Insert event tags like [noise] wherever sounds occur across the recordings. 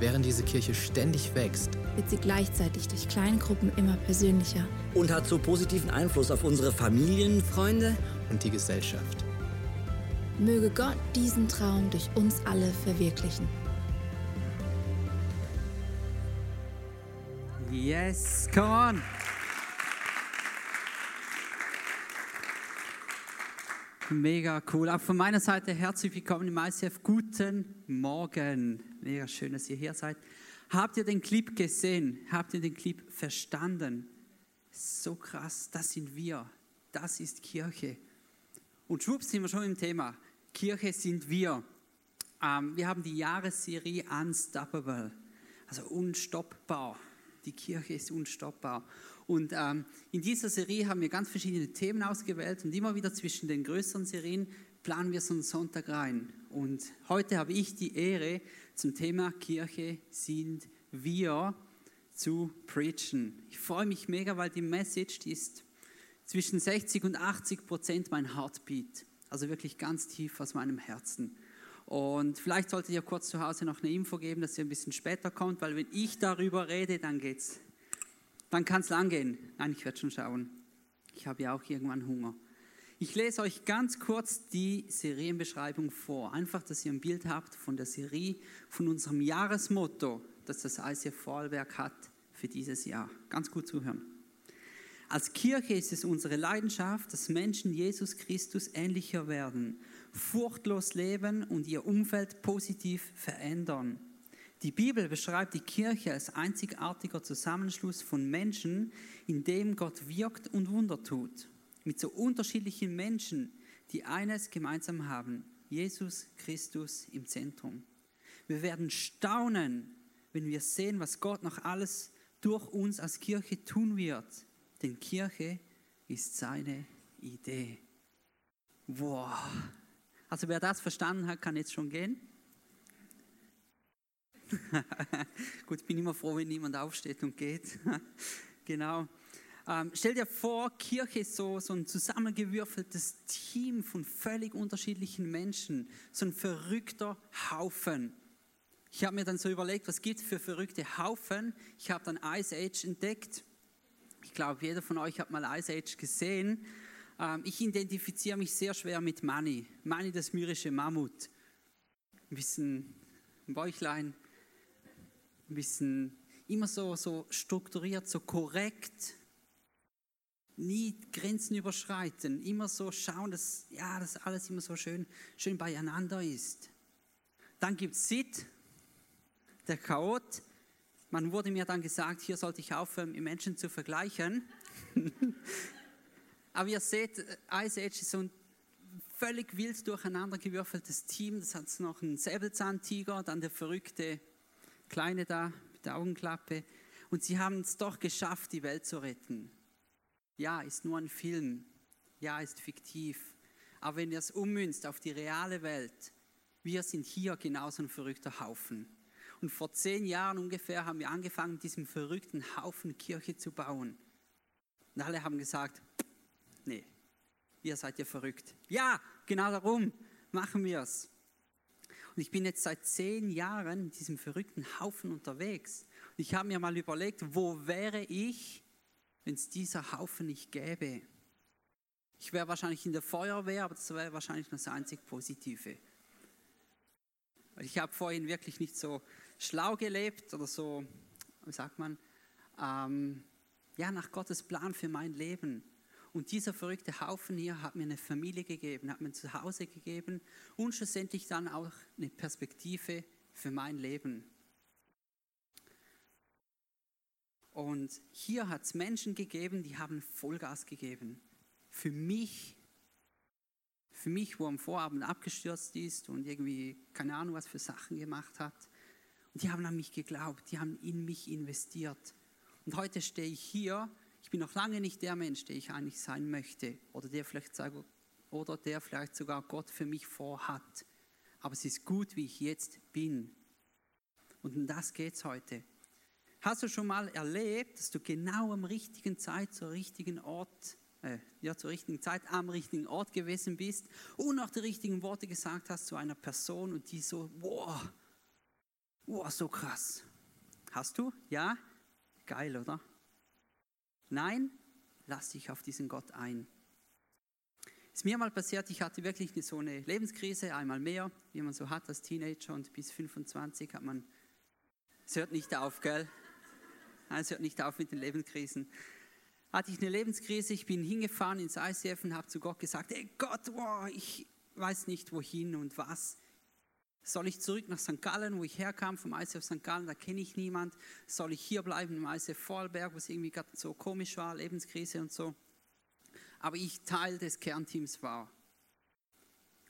Während diese Kirche ständig wächst, wird sie gleichzeitig durch kleine Gruppen immer persönlicher. Und hat so positiven Einfluss auf unsere Familien. Freunde, und die Gesellschaft. Möge Gott diesen Traum durch uns alle verwirklichen. Yes, come on. Mega cool. Auch von meiner Seite herzlich willkommen im ICF. Guten Morgen. Mega schön, dass ihr hier seid. Habt ihr den Clip gesehen? Habt ihr den Clip verstanden? So krass, das sind wir. Das ist Kirche. Und schwupps sind wir schon im Thema. Kirche sind wir. Ähm, wir haben die Jahresserie Unstoppable, also unstoppbar. Die Kirche ist unstoppbar. Und ähm, in dieser Serie haben wir ganz verschiedene Themen ausgewählt und immer wieder zwischen den größeren Serien planen wir so einen Sonntag rein. Und heute habe ich die Ehre, zum Thema Kirche sind wir zu preachen. Ich freue mich mega, weil die Message, die ist zwischen 60 und 80 Prozent mein Heartbeat. Also wirklich ganz tief aus meinem Herzen. Und vielleicht solltet ihr kurz zu Hause noch eine Info geben, dass ihr ein bisschen später kommt, weil wenn ich darüber rede, dann geht's. Dann kann es lang gehen. Nein, ich werde schon schauen. Ich habe ja auch irgendwann Hunger. Ich lese euch ganz kurz die Serienbeschreibung vor. Einfach, dass ihr ein Bild habt von der Serie, von unserem Jahresmotto, das das ICF Vorarlberg hat für dieses Jahr. Ganz gut zuhören. Als Kirche ist es unsere Leidenschaft, dass Menschen Jesus Christus ähnlicher werden, furchtlos leben und ihr Umfeld positiv verändern. Die Bibel beschreibt die Kirche als einzigartiger Zusammenschluss von Menschen, in dem Gott wirkt und Wunder tut. Mit so unterschiedlichen Menschen, die eines gemeinsam haben, Jesus Christus im Zentrum. Wir werden staunen, wenn wir sehen, was Gott noch alles durch uns als Kirche tun wird. Denn Kirche ist seine Idee. Wow. Also wer das verstanden hat, kann jetzt schon gehen. [laughs] Gut, ich bin immer froh, wenn niemand aufsteht und geht. [laughs] genau. Ähm, stell dir vor, Kirche ist so, so ein zusammengewürfeltes Team von völlig unterschiedlichen Menschen, so ein verrückter Haufen. Ich habe mir dann so überlegt, was gibt es für verrückte Haufen. Ich habe dann Ice Age entdeckt. Ich glaube, jeder von euch hat mal Ice Age gesehen. Ähm, ich identifiziere mich sehr schwer mit Manny. Manny, das myrische Mammut. Ein bisschen Bäuchlein, ein bisschen immer so, so strukturiert, so korrekt. Nie Grenzen überschreiten, immer so schauen, dass, ja, dass alles immer so schön, schön beieinander ist. Dann gibt es Sid, der Chaot. Man wurde mir dann gesagt, hier sollte ich aufhören, Menschen zu vergleichen. [laughs] Aber ihr seht, Ice Age ist so ein völlig wild durcheinander gewürfeltes Team. Das hat noch einen Säbelzahntiger, dann der verrückte Kleine da mit der Augenklappe. Und sie haben es doch geschafft, die Welt zu retten. Ja, ist nur ein Film. Ja, ist fiktiv. Aber wenn ihr es ummünzt auf die reale Welt, wir sind hier genauso ein verrückter Haufen. Und vor zehn Jahren ungefähr haben wir angefangen, diesen verrückten Haufen Kirche zu bauen. Und alle haben gesagt, nee, ihr seid ja verrückt. Ja, genau darum machen wir es. Und ich bin jetzt seit zehn Jahren in diesem verrückten Haufen unterwegs. Und ich habe mir mal überlegt, wo wäre ich, wenn es dieser Haufen nicht gäbe? Ich wäre wahrscheinlich in der Feuerwehr, aber das wäre wahrscheinlich das einzig Positive. Ich habe vorhin wirklich nicht so schlau gelebt oder so, wie sagt man, ähm, ja, nach Gottes Plan für mein Leben. Und dieser verrückte Haufen hier hat mir eine Familie gegeben, hat mir ein Zuhause gegeben und schlussendlich dann auch eine Perspektive für mein Leben. Und hier hat es Menschen gegeben, die haben Vollgas gegeben. Für mich, für mich, wo am Vorabend abgestürzt ist und irgendwie keine Ahnung, was für Sachen gemacht hat. Und die haben an mich geglaubt, die haben in mich investiert. Und heute stehe ich hier ich bin noch lange nicht der Mensch, der ich eigentlich sein möchte oder der vielleicht, oder der vielleicht sogar Gott für mich vorhat. Aber es ist gut, wie ich jetzt bin. Und um das geht es heute. Hast du schon mal erlebt, dass du genau am richtigen Zeit zur richtigen Ort, äh, ja, zur richtigen Zeit am richtigen Ort gewesen bist und auch die richtigen Worte gesagt hast zu einer Person und die so, wow, wow, so krass. Hast du? Ja? Geil, oder? Nein, lass dich auf diesen Gott ein. Ist mir mal passiert, ich hatte wirklich so eine Lebenskrise, einmal mehr, wie man so hat als Teenager und bis 25 hat man, es hört nicht auf, gell? Es hört nicht auf mit den Lebenskrisen. Hatte ich eine Lebenskrise, ich bin hingefahren ins ICF und habe zu Gott gesagt, ey Gott, wow, ich weiß nicht wohin und was. Soll ich zurück nach St. Gallen, wo ich herkam, vom ICF St. Gallen, da kenne ich niemand? Soll ich hier bleiben im ICF Vorarlberg, wo es irgendwie gerade so komisch war, Lebenskrise und so? Aber ich Teil des Kernteams war.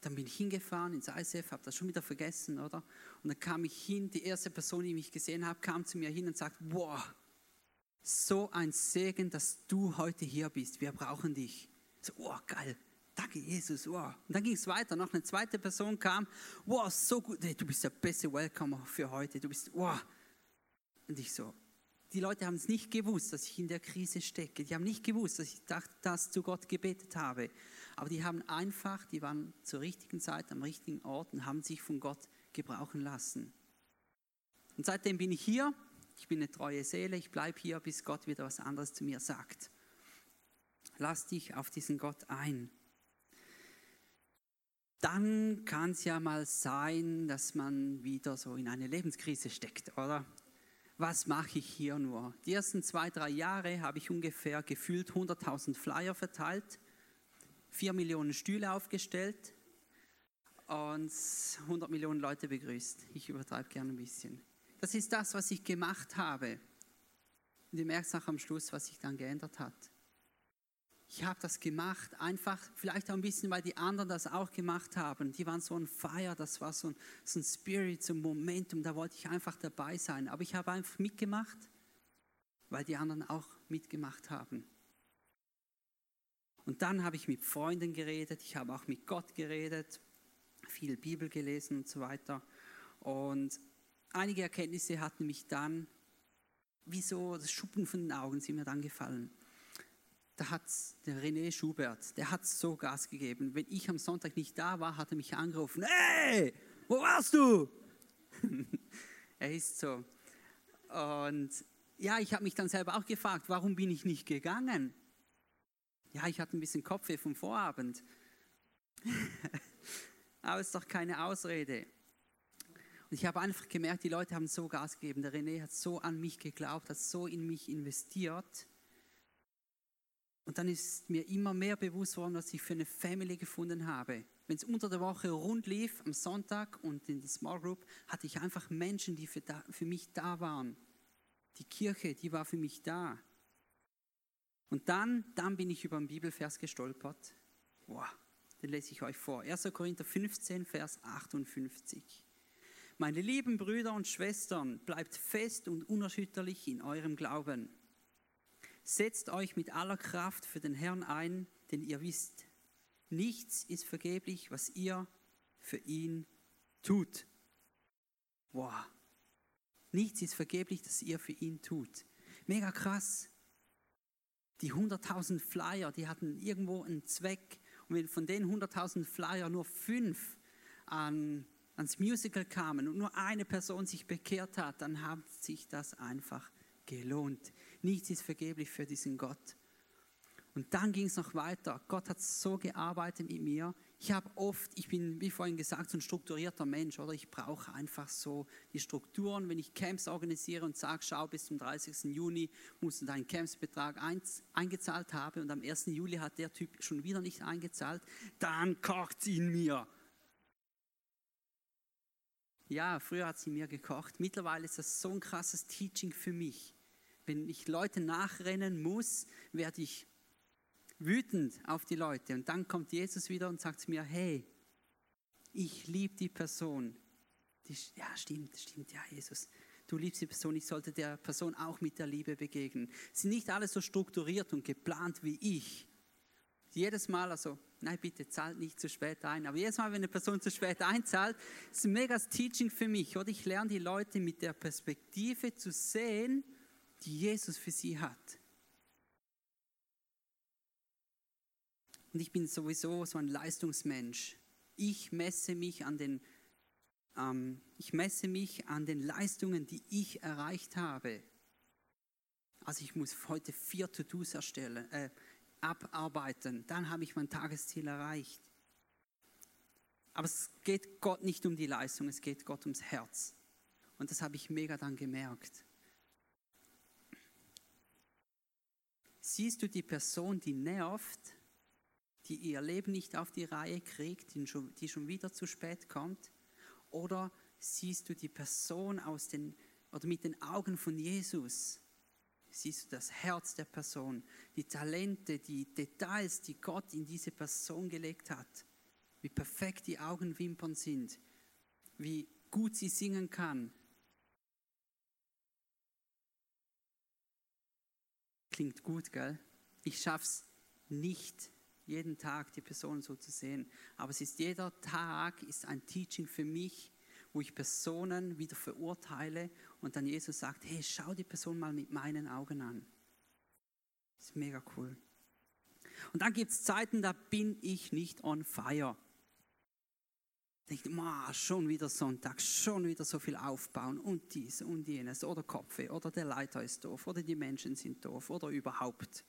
Dann bin ich hingefahren ins ICF, habe das schon wieder vergessen, oder? Und dann kam ich hin, die erste Person, die mich gesehen hat, kam zu mir hin und sagt, wow, so ein Segen, dass du heute hier bist, wir brauchen dich. So, wow, geil. Danke, Jesus. Wow. Und dann ging es weiter. Noch eine zweite Person kam. Wow, so gut. Hey, du bist der beste Welcomer für heute. Du bist, wow. Und ich so, die Leute haben es nicht gewusst, dass ich in der Krise stecke. Die haben nicht gewusst, dass ich das zu Gott gebetet habe. Aber die haben einfach, die waren zur richtigen Zeit am richtigen Ort und haben sich von Gott gebrauchen lassen. Und seitdem bin ich hier. Ich bin eine treue Seele. Ich bleibe hier, bis Gott wieder was anderes zu mir sagt. Lass dich auf diesen Gott ein dann kann es ja mal sein, dass man wieder so in eine Lebenskrise steckt, oder? Was mache ich hier nur? Die ersten zwei, drei Jahre habe ich ungefähr gefühlt 100.000 Flyer verteilt, 4 Millionen Stühle aufgestellt und 100 Millionen Leute begrüßt. Ich übertreibe gerne ein bisschen. Das ist das, was ich gemacht habe. Und ihr merkt auch am Schluss, was sich dann geändert hat ich habe das gemacht, einfach vielleicht auch ein bisschen, weil die anderen das auch gemacht haben. Die waren so ein Feier, das war so ein, so ein Spirit, so ein Momentum, da wollte ich einfach dabei sein. Aber ich habe einfach mitgemacht, weil die anderen auch mitgemacht haben. Und dann habe ich mit Freunden geredet, ich habe auch mit Gott geredet, viel Bibel gelesen und so weiter. Und einige Erkenntnisse hatten mich dann, wie so das Schuppen von den Augen sind mir dann gefallen da hat der René Schubert, der hat so Gas gegeben. Wenn ich am Sonntag nicht da war, hat er mich angerufen, hey, wo warst du? [laughs] er ist so. Und ja, ich habe mich dann selber auch gefragt, warum bin ich nicht gegangen? Ja, ich hatte ein bisschen Kopfweh vom Vorabend. [laughs] Aber es ist doch keine Ausrede. Und ich habe einfach gemerkt, die Leute haben so Gas gegeben. Der René hat so an mich geglaubt, hat so in mich investiert Und dann ist mir immer mehr bewusst worden, was ich für eine Family gefunden habe. Wenn es unter der Woche rund lief, am Sonntag und in der Small Group, hatte ich einfach Menschen, die für, da, für mich da waren. Die Kirche, die war für mich da. Und dann, dann bin ich über einen Bibelvers gestolpert. Boah, den lese ich euch vor. 1. Korinther 15, Vers 58. Meine lieben Brüder und Schwestern, bleibt fest und unerschütterlich in eurem Glauben. Setzt euch mit aller Kraft für den Herrn ein, denn ihr wisst, nichts ist vergeblich, was ihr für ihn tut. Wow. Nichts ist vergeblich, das ihr für ihn tut. Mega krass. Die 100.000 Flyer, die hatten irgendwo einen Zweck. Und wenn von den 100.000 Flyer nur fünf an, ans Musical kamen und nur eine Person sich bekehrt hat, dann hat sich das einfach gelohnt. Nichts ist vergeblich für diesen Gott. Und dann ging es noch weiter. Gott hat so gearbeitet mit mir. Ich habe oft, ich bin, wie vorhin gesagt, so ein strukturierter Mensch, oder ich brauche einfach so die Strukturen. Wenn ich Camps organisiere und sage, schau, bis zum 30. Juni musst du deinen Campsbetrag eingezahlt haben und am 1. Juli hat der Typ schon wieder nicht eingezahlt, dann kocht es in mir. Ja, früher hat sie mir gekocht. Mittlerweile ist das so ein krasses Teaching für mich. Wenn ich Leute nachrennen muss, werde ich wütend auf die Leute. Und dann kommt Jesus wieder und sagt mir, hey, ich liebe die Person. Die, ja, stimmt, stimmt, ja, Jesus. Du liebst die Person, ich sollte der Person auch mit der Liebe begegnen. Sie sind nicht alle so strukturiert und geplant wie ich. Jedes Mal, also, nein, bitte zahlt nicht zu spät ein. Aber jedes Mal, wenn eine Person zu spät einzahlt, ist ein mega Teaching für mich. Oder ich lerne die Leute mit der Perspektive zu sehen, die Jesus für sie hat. Und ich bin sowieso so ein Leistungsmensch. Ich messe mich an den, ähm, ich messe mich an den Leistungen, die ich erreicht habe. Also ich muss heute vier To-Dos erstellen, äh, abarbeiten. Dann habe ich mein Tagesziel erreicht. Aber es geht Gott nicht um die Leistung, es geht Gott ums Herz. Und das habe ich mega dann gemerkt. Siehst du die Person, die nervt, die ihr Leben nicht auf die Reihe kriegt, die schon, wieder zu spät kommt? Oder siehst du die Person aus den, oder mit den Augen von Jesus? Siehst du das Herz der Person, die Talente, die Details, die Gott in diese Person gelegt hat? Wie perfekt die Augenwimpern sind, wie gut sie singen kann. Klingt gut, gell? Ich schaff's nicht jeden Tag die Person so zu sehen. Aber es ist jeder Tag ist ein Teaching für mich, wo ich Personen wieder verurteile und dann Jesus sagt, hey, schau die Person mal mit meinen Augen an. Das ist mega cool. Und dann gibt es Zeiten, da bin ich nicht on fire. Denkt, schon wieder Sonntag, schon wieder so viel aufbauen und dies und jenes oder Kopfe oder der Leiter ist doof oder die Menschen sind doof oder überhaupt.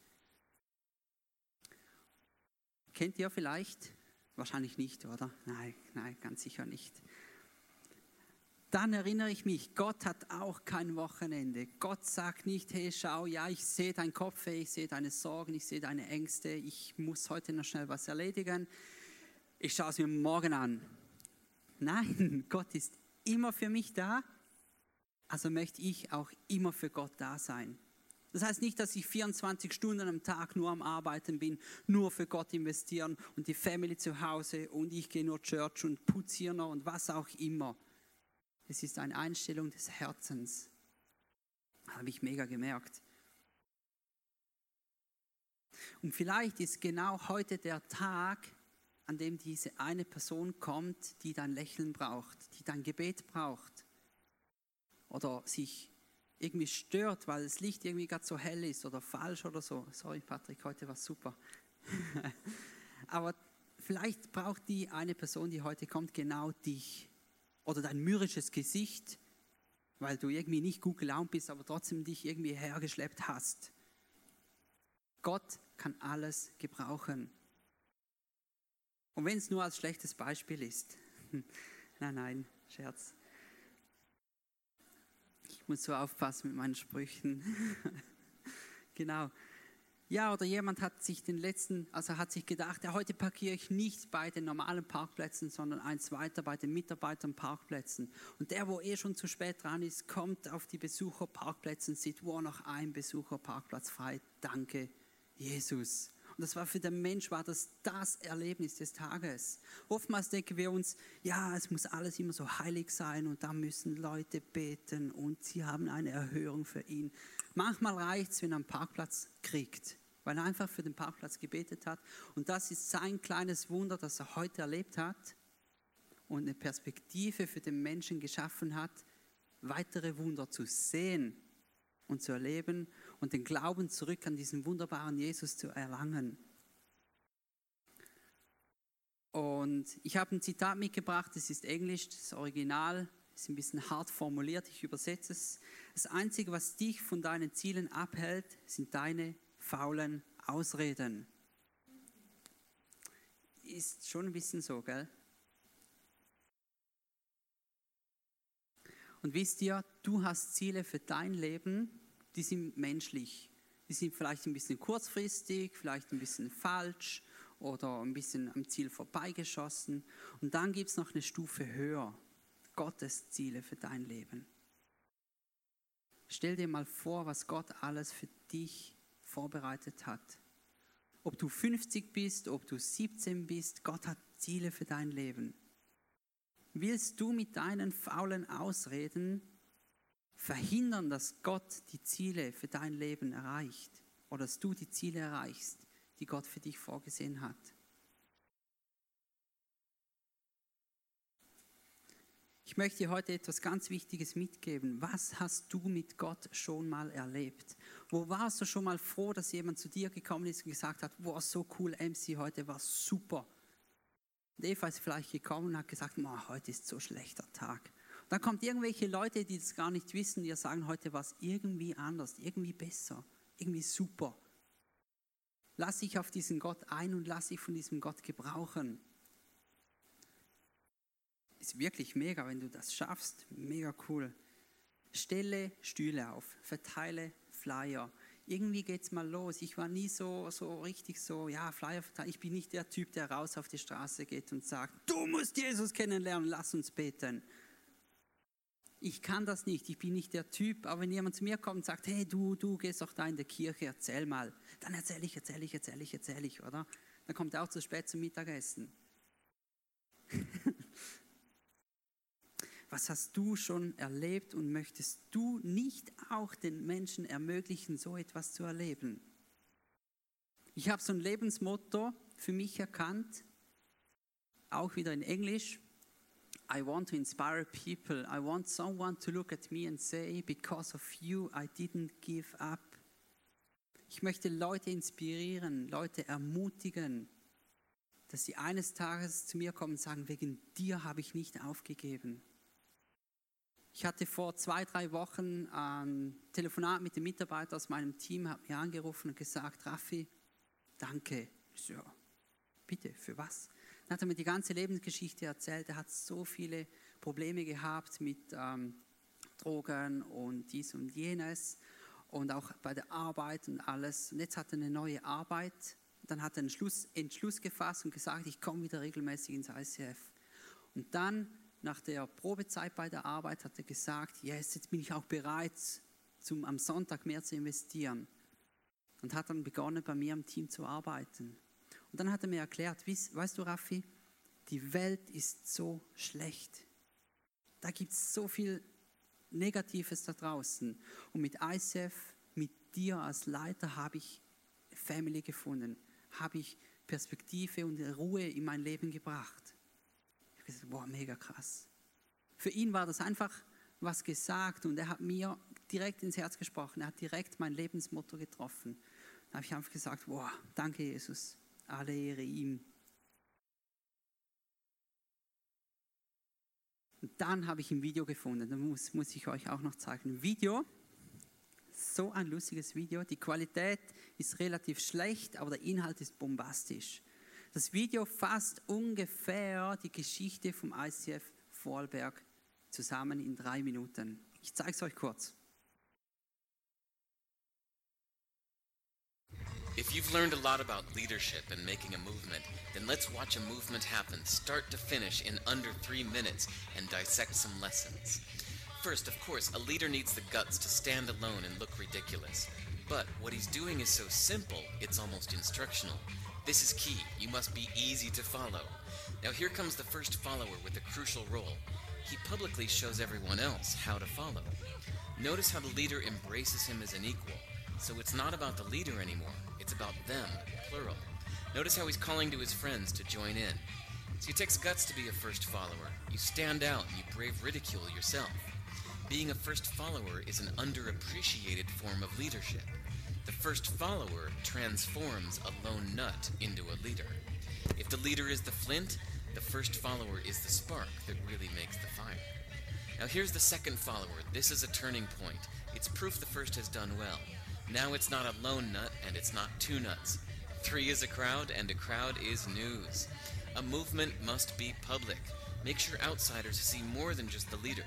Kennt ihr vielleicht? Wahrscheinlich nicht, oder? Nein, nein, ganz sicher nicht. Dann erinnere ich mich, Gott hat auch kein Wochenende. Gott sagt nicht, hey, schau, ja, ich sehe dein Kopf, ich sehe deine Sorgen, ich sehe deine Ängste, ich muss heute noch schnell was erledigen. Ich schaue es mir morgen an. Nein, [laughs] Gott ist immer für mich da, also möchte ich auch immer für Gott da sein. Das heißt nicht, dass ich 24 Stunden am Tag nur am Arbeiten bin, nur für Gott investieren und die Family zu Hause und ich gehe nur Church und putziere noch und was auch immer. Es ist eine Einstellung des Herzens. Habe ich mega gemerkt. Und vielleicht ist genau heute der Tag, an dem diese eine Person kommt, die dein Lächeln braucht, die dein Gebet braucht oder sich irgendwie stört, weil das Licht irgendwie gerade so hell ist oder falsch oder so. Sorry, Patrick, heute war super. [laughs] Aber vielleicht braucht die eine Person, die heute kommt, genau dich. Oder dein mürrisches Gesicht, weil du irgendwie nicht gut gelaunt bist, aber trotzdem dich irgendwie hergeschleppt hast. Gott kann alles gebrauchen. Und wenn es nur als schlechtes Beispiel ist. [laughs] nein, nein, Scherz. Ich muss so aufpassen mit meinen Sprüchen. [laughs] genau. Ja, oder jemand hat sich den letzten, also hat sich gedacht, ja, heute parkiere ich nicht bei den normalen Parkplätzen, sondern eins weiter bei den Mitarbeitern-Parkplätzen. Und der, wo eh schon zu spät dran ist, kommt auf die Besucherparkplätze und sieht, wo noch ein Besucherparkplatz frei. Danke, Jesus. Und das war für den Mensch war das das Erlebnis des Tages. Oftmals denken wir uns, ja, es muss alles immer so heilig sein und da müssen Leute beten und sie haben eine Erhörung für ihn. Manchmal reicht es, wenn er einen Parkplatz kriegt, weil er einfach für den Parkplatz gebetet hat. Und das ist sein kleines Wunder, das er heute erlebt hat und eine Perspektive für den Menschen geschaffen hat, weitere Wunder zu sehen und zu erleben und den Glauben zurück an diesen wunderbaren Jesus zu erlangen. Und ich habe ein Zitat mitgebracht, das ist Englisch, das Original ist ein bisschen hart formuliert, ich übersetze es. Das Einzige, was dich von deinen Zielen abhält, sind deine faulen Ausreden. Ist schon ein bisschen so, gell? Und wisst ihr, du hast Ziele für dein Leben, die sind menschlich. Die sind vielleicht ein bisschen kurzfristig, vielleicht ein bisschen falsch oder ein bisschen am Ziel vorbeigeschossen. Und dann gibt es noch eine Stufe höher, Gottes Ziele für dein Leben. Stell dir mal vor, was Gott alles für dich vorbereitet hat. Ob du 50 bist, ob du 17 bist, Gott hat Ziele für dein Leben. Willst du mit deinen faulen Ausreden verhindern, dass Gott die Ziele für dein Leben erreicht oder dass du die Ziele erreichst, die Gott für dich vorgesehen hat. Ich möchte dir heute etwas ganz Wichtiges mitgeben. Was hast du mit Gott schon mal erlebt? Wo warst du schon mal froh, dass jemand zu dir gekommen ist und gesagt hat, wow, so cool, MC, heute war super. Und Eva ist vielleicht gekommen und hat gesagt, heute ist so schlechter Tag. Dann kommt irgendwelche Leute, die das gar nicht wissen, die sagen, heute war es irgendwie anders, irgendwie besser, irgendwie super. Lass dich auf diesen Gott ein und lass dich von diesem Gott gebrauchen. Ist wirklich mega, wenn du das schaffst. Mega cool. Stelle Stühle auf, verteile Flyer. Irgendwie es mal los. Ich war nie so, so richtig so, ja, Flyer verteilen. Ich bin nicht der Typ, der raus auf die Straße geht und sagt, du musst Jesus kennenlernen, lass uns beten ich kann das nicht, ich bin nicht der Typ, aber wenn jemand zu mir kommt und sagt, hey du, du gehst doch da in der Kirche, erzähl mal, dann erzähle ich, erzähle ich, erzähle ich, erzähle ich, oder? Dann kommt er auch zu spät zum Mittagessen. [laughs] Was hast du schon erlebt und möchtest du nicht auch den Menschen ermöglichen, so etwas zu erleben? Ich habe so ein Lebensmotto für mich erkannt, auch wieder in Englisch. I want to inspire people. I want someone to look at me and say, because of you, I didn't give up. Ich möchte Leute inspirieren, Leute ermutigen, dass sie eines Tages zu mir kommen und sagen, wegen dir habe ich nicht aufgegeben. Ich hatte vor zwei, drei Wochen ein Telefonat mit dem Mitarbeiter aus meinem Team, hat mir angerufen und gesagt, Raffi, danke. Ja, bitte, für was? Dann hat er mir die ganze Lebensgeschichte erzählt. Er hat so viele Probleme gehabt mit ähm, Drogen und dies und jenes und auch bei der Arbeit und alles. Und jetzt hat er eine neue Arbeit. Dann hat er einen Schluss, Entschluss gefasst und gesagt, ich komme wieder regelmäßig ins ICF. Und dann, nach der Probezeit bei der Arbeit, hat er gesagt, yes, jetzt bin ich auch bereit, zum, am Sonntag mehr zu investieren. Und hat dann begonnen, bei mir im Team zu arbeiten. Und dann hat er mir erklärt, weißt du, Raffi, die Welt ist so schlecht. Da gibt es so viel Negatives da draußen. Und mit ICF, mit dir als Leiter, habe ich Family gefunden, habe ich Perspektive und Ruhe in mein Leben gebracht. Habe gesagt, boah, mega krass. Für ihn war das einfach was gesagt und er hat mir direkt ins Herz gesprochen. Er hat direkt mein Lebensmotto getroffen. Da habe ich einfach gesagt, boah, danke Jesus. Alle Ehre ihm. Und dann habe ich ein Video gefunden, das muss, muss ich euch auch noch zeigen. Ein Video, so ein lustiges Video. Die Qualität ist relativ schlecht, aber der Inhalt ist bombastisch. Das Video fasst ungefähr die Geschichte vom ICF Vorarlberg zusammen in drei Minuten. Ich zeige es euch kurz. If you've learned a lot about leadership and making a movement, then let's watch a movement happen start to finish in under three minutes and dissect some lessons. First, of course, a leader needs the guts to stand alone and look ridiculous. But what he's doing is so simple, it's almost instructional. This is key. You must be easy to follow. Now, here comes the first follower with a crucial role. He publicly shows everyone else how to follow. Notice how the leader embraces him as an equal. So it's not about the leader anymore, it's about them, plural. Notice how he's calling to his friends to join in. So it takes guts to be a first follower. You stand out and you brave ridicule yourself. Being a first follower is an underappreciated form of leadership. The first follower transforms a lone nut into a leader. If the leader is the flint, the first follower is the spark that really makes the fire. Now here's the second follower. This is a turning point. It's proof the first has done well. Now it's not a lone nut and it's not two nuts. Three is a crowd and a crowd is news. A movement must be public. Make sure outsiders see more than just the leader.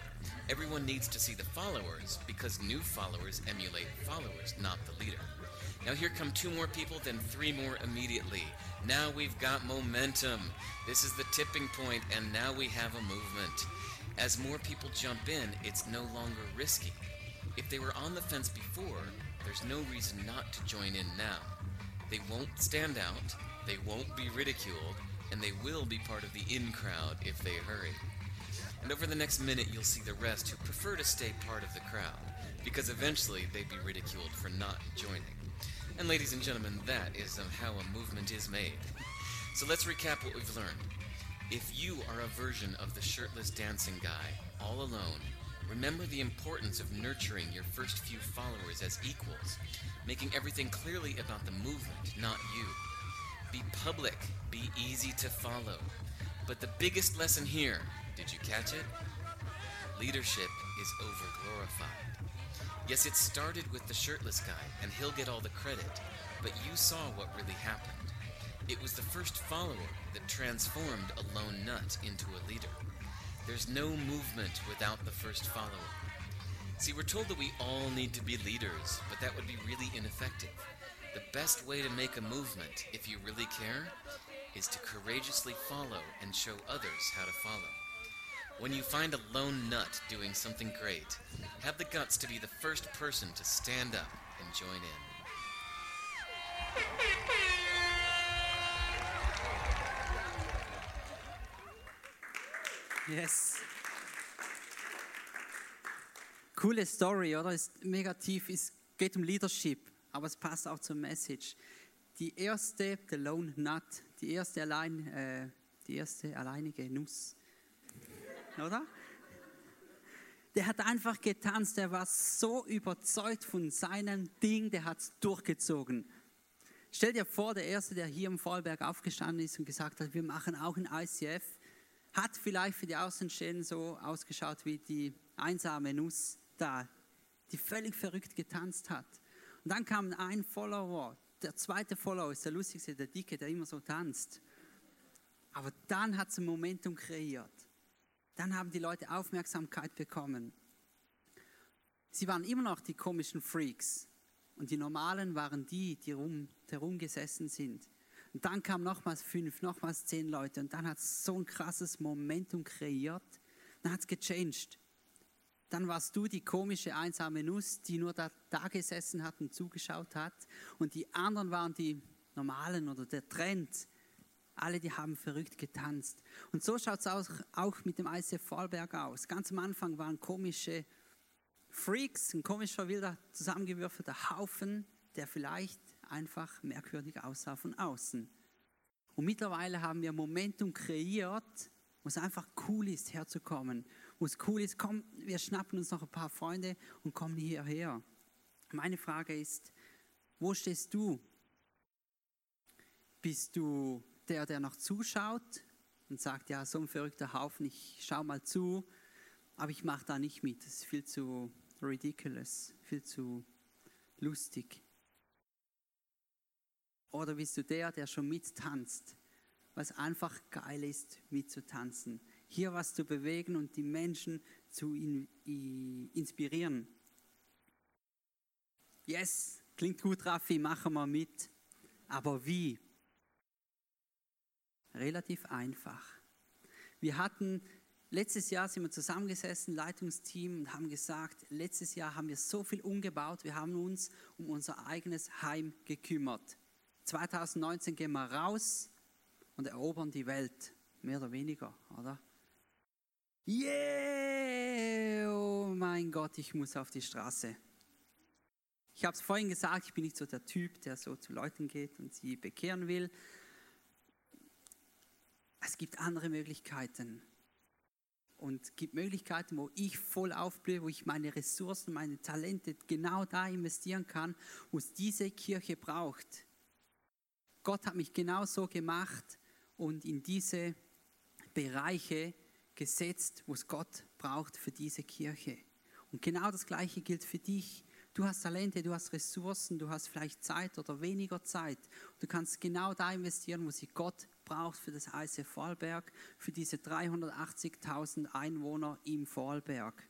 Everyone needs to see the followers because new followers emulate followers, not the leader. Now here come two more people, then three more immediately. Now we've got momentum. This is the tipping point, and now we have a movement. As more people jump in, it's no longer risky. If they were on the fence before, there's no reason not to join in now. They won't stand out, they won't be ridiculed, and they will be part of the in crowd if they hurry. And over the next minute, you'll see the rest who prefer to stay part of the crowd, because eventually they'd be ridiculed for not joining. And ladies and gentlemen, that is um, how a movement is made. So let's recap what we've learned. If you are a version of the shirtless dancing guy, all alone, remember the importance of nurturing your first few followers as equals, making everything clearly about the movement, not you. Be public, be easy to follow. But the biggest lesson here, did you catch it? Leadership is overglorified. Yes, it started with the shirtless guy, and he'll get all the credit, but you saw what really happened. It was the first follower that transformed a lone nut into a leader. There's no movement without the first follower. See, we're told that we all need to be leaders, but that would be really ineffective. The best way to make a movement, if you really care, is to courageously follow and show others how to follow. When you find a lone nut doing something great, have the guts to be the first person to stand up and join in. Yes. Coole Story, oder? Ist mega tief, es geht um Leadership, aber es passt auch zur Message. Die erste, the Lone Nut, die erste allein, äh, die erste alleinige Nuss, oder? Der hat einfach getanzt, der war so überzeugt von seinem Ding, der hat es durchgezogen. Stell dir vor, der Erste, der hier im Vollberg aufgestanden ist und gesagt hat, wir machen auch ein ICF, hat vielleicht für die Außenstehenden so ausgeschaut wie die einsame Nuss da, die völlig verrückt getanzt hat. Und dann kam ein Follower, der zweite Follower ist der lustigste, der Dicke, der immer so tanzt. Aber dann hat es ein Momentum kreiert. Dann haben die Leute Aufmerksamkeit bekommen. Sie waren immer noch die komischen Freaks. Und die Normalen waren die, die rum, herumgesessen sind. Und dann kamen nochmals fünf, nochmals zehn Leute. Und dann hat es so ein krasses Momentum kreiert. Dann hat es gechanged. Dann warst du die komische einsame Nuss, die nur da, da gesessen hat und zugeschaut hat. Und die anderen waren die Normalen oder der Trend. Alle, die haben verrückt getanzt. Und so schaut es auch, auch mit dem ICF Vorarlberg aus. Ganz am Anfang waren komische Freaks, ein komischer, wilder, zusammengewürfelter Haufen, der vielleicht einfach merkwürdig aussah von außen. Und mittlerweile haben wir Momentum kreiert, wo es einfach cool ist, herzukommen. Wo es cool ist, komm, wir schnappen uns noch ein paar Freunde und kommen hierher. Meine Frage ist, wo stehst du? Bist du der, der noch zuschaut und sagt, ja, so ein verrückter Haufen, ich schau mal zu, aber ich mache da nicht mit. Das ist viel zu ridiculous, viel zu lustig. Oder bist du der, der schon mittanzt, was einfach geil ist, mitzutanzen, hier was zu bewegen und die Menschen zu in, in, inspirieren? Yes, klingt gut, Raffi, machen wir mit. Aber wie? Relativ einfach. Wir hatten Letztes Jahr sind wir zusammengesessen, Leitungsteam, und haben gesagt, letztes Jahr haben wir so viel umgebaut, wir haben uns um unser eigenes Heim gekümmert. 2019 gehen wir raus und erobern die Welt, mehr oder weniger, oder? Yeah! Oh mein Gott, ich muss auf die Straße. Ich habe es vorhin gesagt, ich bin nicht so der Typ, der so zu Leuten geht und sie bekehren will. Es gibt andere Möglichkeiten und gibt Möglichkeiten, wo ich voll aufblühe, wo ich meine Ressourcen, meine Talente genau da investieren kann, wo es diese Kirche braucht. Gott hat mich genau so gemacht und in diese Bereiche gesetzt, wo es Gott braucht für diese Kirche. Und genau das Gleiche gilt für dich. Du hast Talente, du hast Ressourcen, du hast vielleicht Zeit oder weniger Zeit. Du kannst genau da investieren, wo sie Gott braucht für das ICF Vorarlberg, für diese 380.000 Einwohner im Vorarlberg.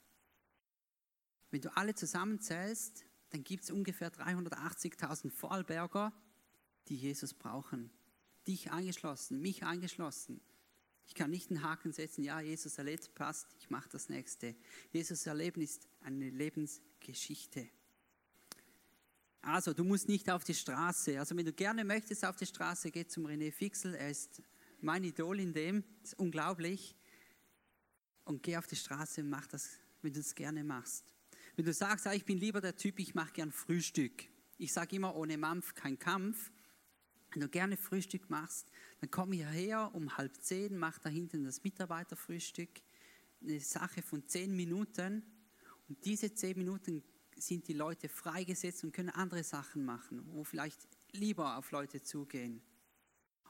Wenn du alle zusammenzählst, dann gibt es ungefähr 380.000 Vorarlberger, die Jesus brauchen. Dich eingeschlossen, mich eingeschlossen. Ich kann nicht einen Haken setzen, ja, Jesus erlebt, passt, ich mache das nächste. Jesus erleben ist eine Lebensgeschichte. Also, du musst nicht auf die Straße. Also, wenn du gerne möchtest auf die Straße, geh zum René Fixel. Er ist mein Idol in dem. Das ist unglaublich. Und geh auf die Straße und mach das, wenn du es gerne machst. Wenn du sagst, ja, ich bin lieber der Typ, ich mache gern Frühstück. Ich sage immer, ohne Mampf kein Kampf. Wenn du gerne Frühstück machst, dann komm hierher um halb zehn, mach da hinten das Mitarbeiterfrühstück. Eine Sache von zehn Minuten. Und diese zehn Minuten sind die Leute freigesetzt und können andere Sachen machen, wo vielleicht lieber auf Leute zugehen.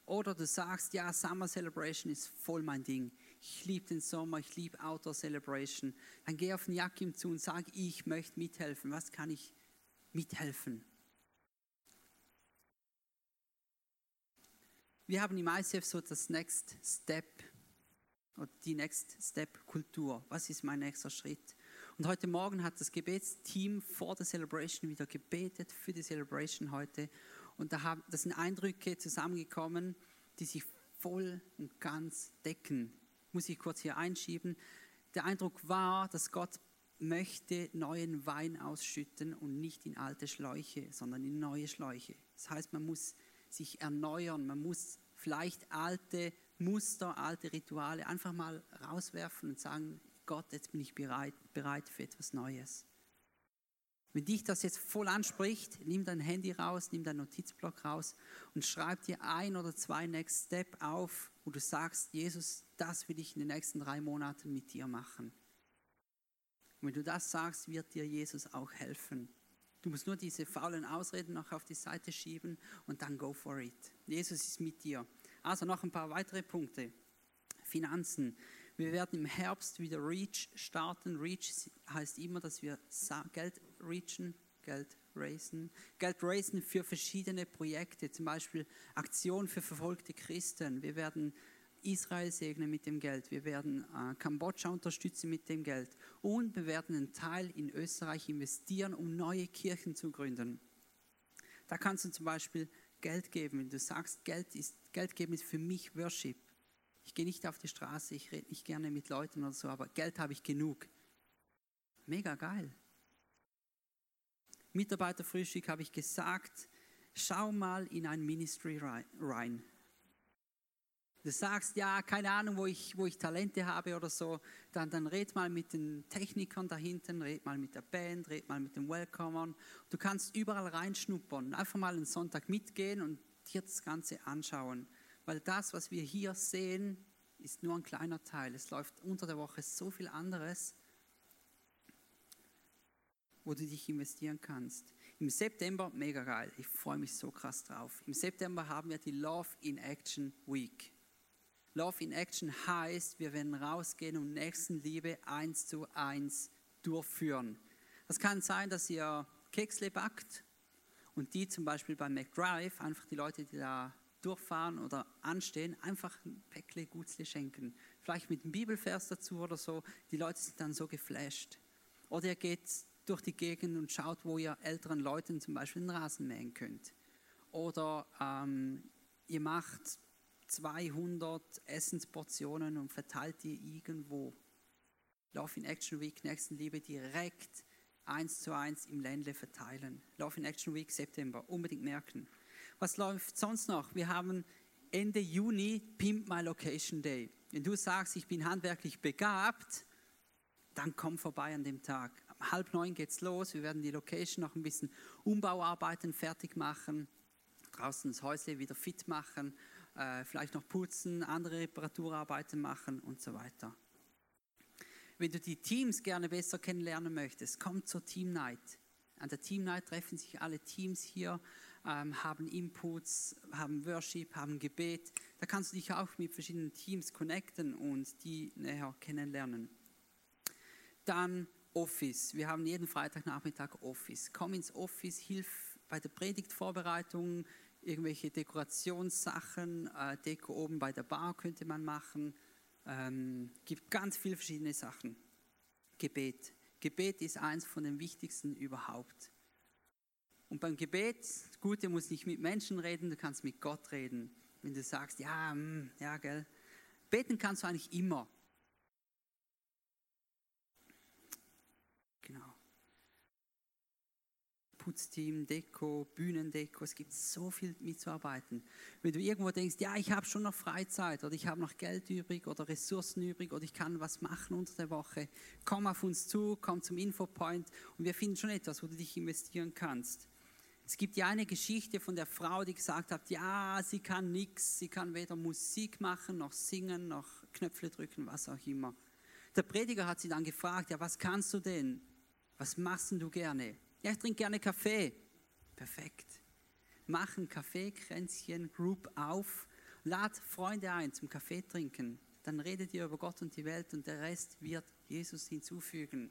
Oder du sagst, ja, Summer Celebration ist voll mein Ding. Ich liebe den Sommer, ich liebe Outdoor Celebration. Dann geh auf den Jakim zu und sag, ich möchte mithelfen. Was kann ich mithelfen? Wir haben im ICF so das Next Step oder die Next Step Kultur. Was ist mein nächster Schritt? Und heute Morgen hat das Gebetsteam vor der Celebration wieder gebetet für die Celebration heute. Und da, haben, da sind Eindrücke zusammengekommen, die sich voll und ganz decken. Muss ich kurz hier einschieben. Der Eindruck war, dass Gott möchte neuen Wein ausschütten und nicht in alte Schläuche, sondern in neue Schläuche. Das heißt, man muss sich erneuern, man muss vielleicht alte Muster, alte Rituale einfach mal rauswerfen und sagen, Gott, jetzt bin ich bereit, bereit für etwas Neues. Wenn dich das jetzt voll anspricht, nimm dein Handy raus, nimm deinen Notizblock raus und schreib dir ein oder zwei Next Step auf, wo du sagst, Jesus, das will ich in den nächsten drei Monaten mit dir machen. Und wenn du das sagst, wird dir Jesus auch helfen. Du musst nur diese faulen Ausreden noch auf die Seite schieben und dann go for it. Jesus ist mit dir. Also noch ein paar weitere Punkte. Finanzen. Wir werden im Herbst wieder Reach starten. Reach heißt immer, dass wir Geld reachen, Geld raisen. Geld raisen für verschiedene Projekte, zum Beispiel Aktion für verfolgte Christen. Wir werden Israel segnen mit dem Geld. Wir werden äh, Kambodscha unterstützen mit dem Geld. Und wir werden einen Teil in Österreich investieren, um neue Kirchen zu gründen. Da kannst du zum Beispiel Geld geben. Wenn du sagst, Geld, ist, Geld geben ist für mich Worship ich gehe nicht auf die Straße, ich rede nicht gerne mit Leuten oder so, aber Geld habe ich genug. Mega geil. Mitarbeiterfrühstück habe ich gesagt, schau mal in ein Ministry rein. Du sagst, ja, keine Ahnung, wo ich, wo ich Talente habe oder so, dann, dann red mal mit den Technikern da hinten, red mal mit der Band, red mal mit den Welcomern. Du kannst überall reinschnuppern, einfach mal einen Sonntag mitgehen und dir das Ganze anschauen. Weil das, was wir hier sehen, ist nur ein kleiner Teil. Es läuft unter der Woche so viel anderes, wo du dich investieren kannst. Im September, mega geil, ich freue mich so krass drauf. Im September haben wir die Love in Action Week. Love in Action heißt, wir werden rausgehen und Nächstenliebe eins zu eins durchführen. Das kann sein, dass ihr Keksle backt und die zum Beispiel bei McDrive, einfach die Leute, die da durchfahren oder anstehen, einfach ein Päckle Gutzli schenken. Vielleicht mit einem Bibelvers dazu oder so. Die Leute sind dann so geflasht. Oder ihr geht durch die Gegend und schaut, wo ihr älteren Leuten zum Beispiel den Rasen mähen könnt. Oder ähm, ihr macht 200 Essensportionen und verteilt die irgendwo. Love in Action Week Nächstenliebe direkt eins zu eins im Ländle verteilen. Love in Action Week September, unbedingt merken. Was läuft sonst noch? Wir haben Ende Juni Pimp My Location Day. Wenn du sagst, ich bin handwerklich begabt, dann komm vorbei an dem Tag. Um halb neun geht's los. Wir werden die Location noch ein bisschen Umbauarbeiten fertig machen, draußen das Häusle wieder fit machen, äh, vielleicht noch putzen, andere Reparaturarbeiten machen und so weiter. Wenn du die Teams gerne besser kennenlernen möchtest, komm zur Team Night. An der Team Night treffen sich alle Teams hier, ähm, haben Inputs, haben Worship, haben Gebet. Da kannst du dich auch mit verschiedenen Teams connecten und die näher kennenlernen. Dann Office. Wir haben jeden Freitagnachmittag Office. Komm ins Office, hilf bei der Predigtvorbereitung, irgendwelche Dekorationssachen, äh, Deko oben bei der Bar könnte man machen. Ähm, gibt ganz viele verschiedene Sachen. Gebet. Gebet ist eins von den wichtigsten überhaupt. Und beim Gebet, das Gute muss nicht mit Menschen reden, du kannst mit Gott reden. Wenn du sagst, ja, mh, mm, ja, gell. Beten kannst du eigentlich immer. Putzteam, Deko, Bühnendeko, es gibt so viel mitzuarbeiten. Wenn du irgendwo denkst, ja, ich habe schon noch Freizeit oder ich habe noch Geld übrig oder Ressourcen übrig oder ich kann was machen unter der Woche, komm auf uns zu, komm zum Infopoint und wir finden schon etwas, wo du dich investieren kannst. Es gibt ja eine Geschichte von der Frau, die gesagt hat, ja, sie kann nichts, sie kann weder Musik machen, noch singen, noch Knöpfe drücken, was auch immer. Der Prediger hat sie dann gefragt, ja, was kannst du denn? Was machst denn du gerne? Ja, ich trinke gerne Kaffee. Perfekt. Mach ein Kaffeekränzchen Group auf, lad Freunde ein zum Kaffee trinken. Dann redet ihr über Gott und die Welt und der Rest wird Jesus hinzufügen.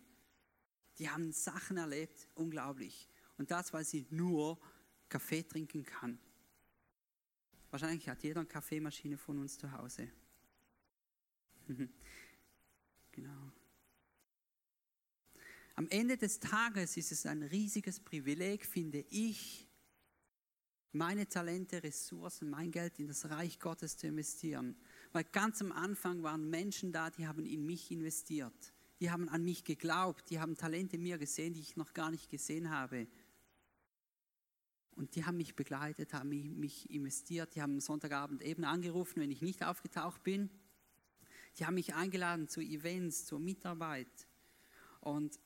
Die haben Sachen erlebt, unglaublich. Und das, weil sie nur Kaffee trinken kann. Wahrscheinlich hat jeder eine Kaffeemaschine von uns zu Hause. [laughs] genau. Am Ende des Tages ist es ein riesiges Privileg, finde ich, meine Talente, Ressourcen, mein Geld in das Reich Gottes zu investieren. Weil ganz am Anfang waren Menschen da, die haben in mich investiert. Die haben an mich geglaubt, die haben Talente in mir gesehen, die ich noch gar nicht gesehen habe. Und die haben mich begleitet, haben mich investiert, die haben am Sonntagabend eben angerufen, wenn ich nicht aufgetaucht bin. Die haben mich eingeladen zu Events, zur Mitarbeit. Und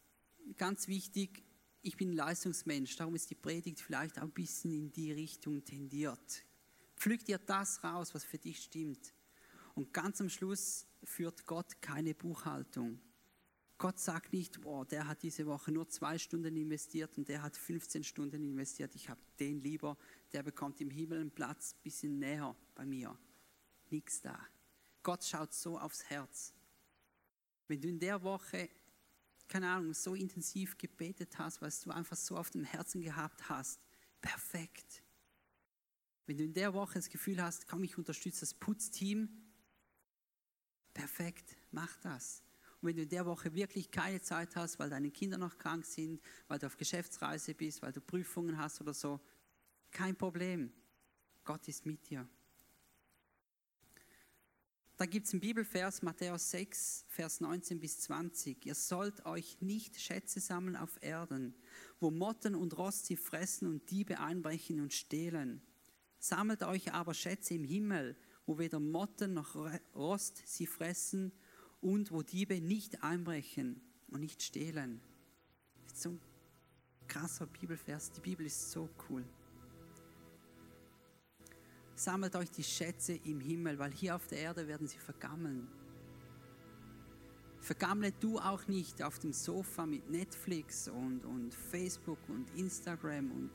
ganz wichtig, ich bin Leistungsmensch, darum ist die Predigt vielleicht auch ein bisschen in die Richtung tendiert. Pflück dir das raus, was für dich stimmt. Und ganz am Schluss führt Gott keine Buchhaltung. Gott sagt nicht, boah, der hat diese Woche nur zwei Stunden investiert und der hat 15 Stunden investiert. Ich habe den lieber, der bekommt im Himmel einen Platz ein bisschen näher bei mir. Nichts da. Gott schaut so aufs Herz. Wenn du in der Woche keine Ahnung, so intensiv gebetet hast, was du einfach so auf dem Herzen gehabt hast, perfekt. Wenn du in der Woche das Gefühl hast, komm, ich unterstütze das Putzteam, perfekt, mach das. Und wenn du in der Woche wirklich keine Zeit hast, weil deine Kinder noch krank sind, weil du auf Geschäftsreise bist, weil du Prüfungen hast oder so, kein Problem. Gott ist mit dir. Da gibt es einen Bibelvers, Matthäus 6, Vers 19 bis 20. Ihr sollt euch nicht Schätze sammeln auf Erden, wo Motten und Rost sie fressen und Diebe einbrechen und stehlen. Sammelt euch aber Schätze im Himmel, wo weder Motten noch Rost sie fressen und wo Diebe nicht einbrechen und nicht stehlen. So ein krasser Bibelvers. Die Bibel ist so cool sammelt euch die Schätze im Himmel, weil hier auf der Erde werden sie vergammeln. Vergammle du auch nicht auf dem Sofa mit Netflix und, und Facebook und Instagram und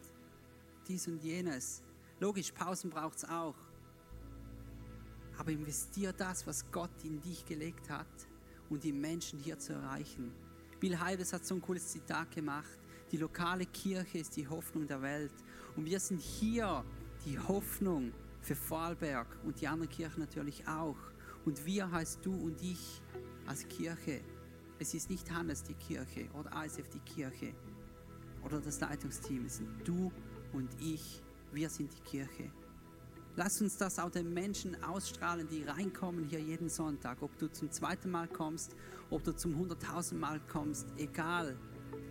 dies und jenes. Logisch, Pausen braucht es auch. Aber investier das, was Gott in dich gelegt hat und die Menschen hier zu erreichen. Bill Heibes hat so ein cooles Zitat gemacht. Die lokale Kirche ist die Hoffnung der Welt. Und wir sind hier die Hoffnung für Vorarlberg und die anderen Kirchen natürlich auch. Und wir heißt du und ich als Kirche. Es ist nicht Hannes die Kirche oder ISF die Kirche oder das Leitungsteam. Es sind du und ich, wir sind die Kirche. Lass uns das auch den Menschen ausstrahlen, die reinkommen hier jeden Sonntag. Ob du zum zweiten Mal kommst, ob du zum hunderttausend Mal kommst, egal.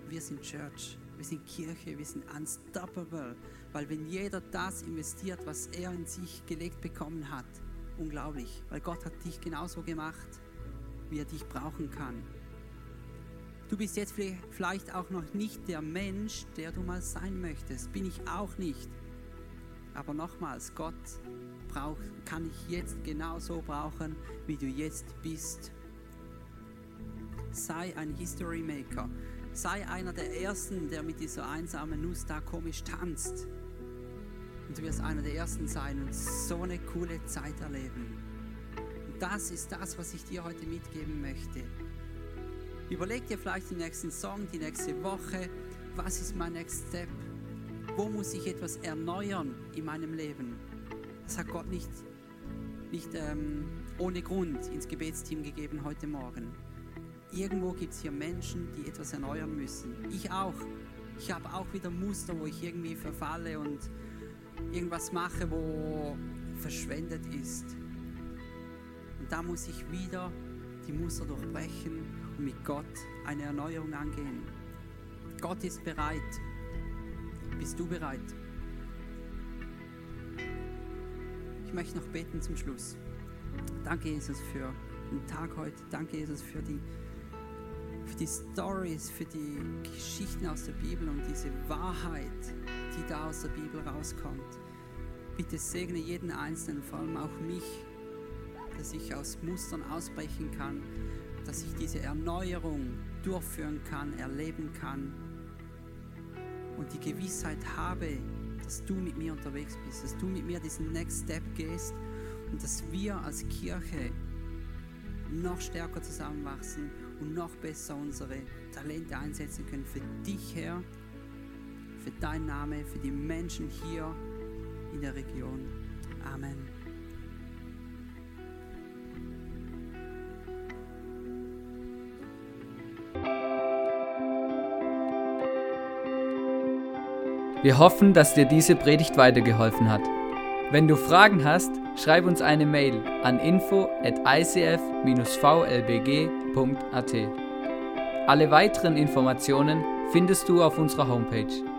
Wir sind Church, wir sind Kirche, wir sind unstoppable. Weil wenn jeder das investiert, was er in sich gelegt bekommen hat, unglaublich. Weil Gott hat dich genauso gemacht, wie er dich brauchen kann. Du bist jetzt vielleicht auch noch nicht der Mensch, der du mal sein möchtest. Bin ich auch nicht. Aber nochmals, Gott brauch, kann ich jetzt genauso brauchen, wie du jetzt bist. Sei ein History Maker. Sei einer der Ersten, der mit dieser einsamen Nuss da komisch tanzt. Und du wirst einer der Ersten sein und so eine coole Zeit erleben. Und das ist das, was ich dir heute mitgeben möchte. Überleg dir vielleicht den nächsten Song, die nächste Woche. Was ist mein Next Step? Wo muss ich etwas erneuern in meinem Leben? Das hat Gott nicht, nicht ähm, ohne Grund ins Gebetsteam gegeben heute Morgen. Irgendwo gibt es hier Menschen, die etwas erneuern müssen. Ich auch. Ich habe auch wieder Muster, wo ich irgendwie verfalle und irgendwas mache, wo verschwendet ist. Und da muss ich wieder die Muster durchbrechen und mit Gott eine Erneuerung angehen. Gott ist bereit. Bist du bereit? Ich möchte noch beten zum Schluss. Danke, Jesus, für den Tag heute. Danke, Jesus, für die, für die Stories, für die Geschichten aus der Bibel und diese Wahrheit, die da aus der Bibel rauskommt. Bitte segne jeden Einzelnen, vor allem auch mich, dass ich aus Mustern ausbrechen kann, dass ich diese Erneuerung durchführen kann, erleben kann und die Gewissheit habe, dass du mit mir unterwegs bist, dass du mit mir diesen Next Step gehst und dass wir als Kirche noch stärker zusammenwachsen und noch besser unsere Talente einsetzen können für dich, Herr, für deinen Namen, für die Menschen hier in der Region. Amen. Wir hoffen, dass dir diese Predigt weitergeholfen hat. Wenn du Fragen hast, schreib uns eine Mail an info at icf-vlbg.at. Alle weiteren Informationen findest du auf unserer Homepage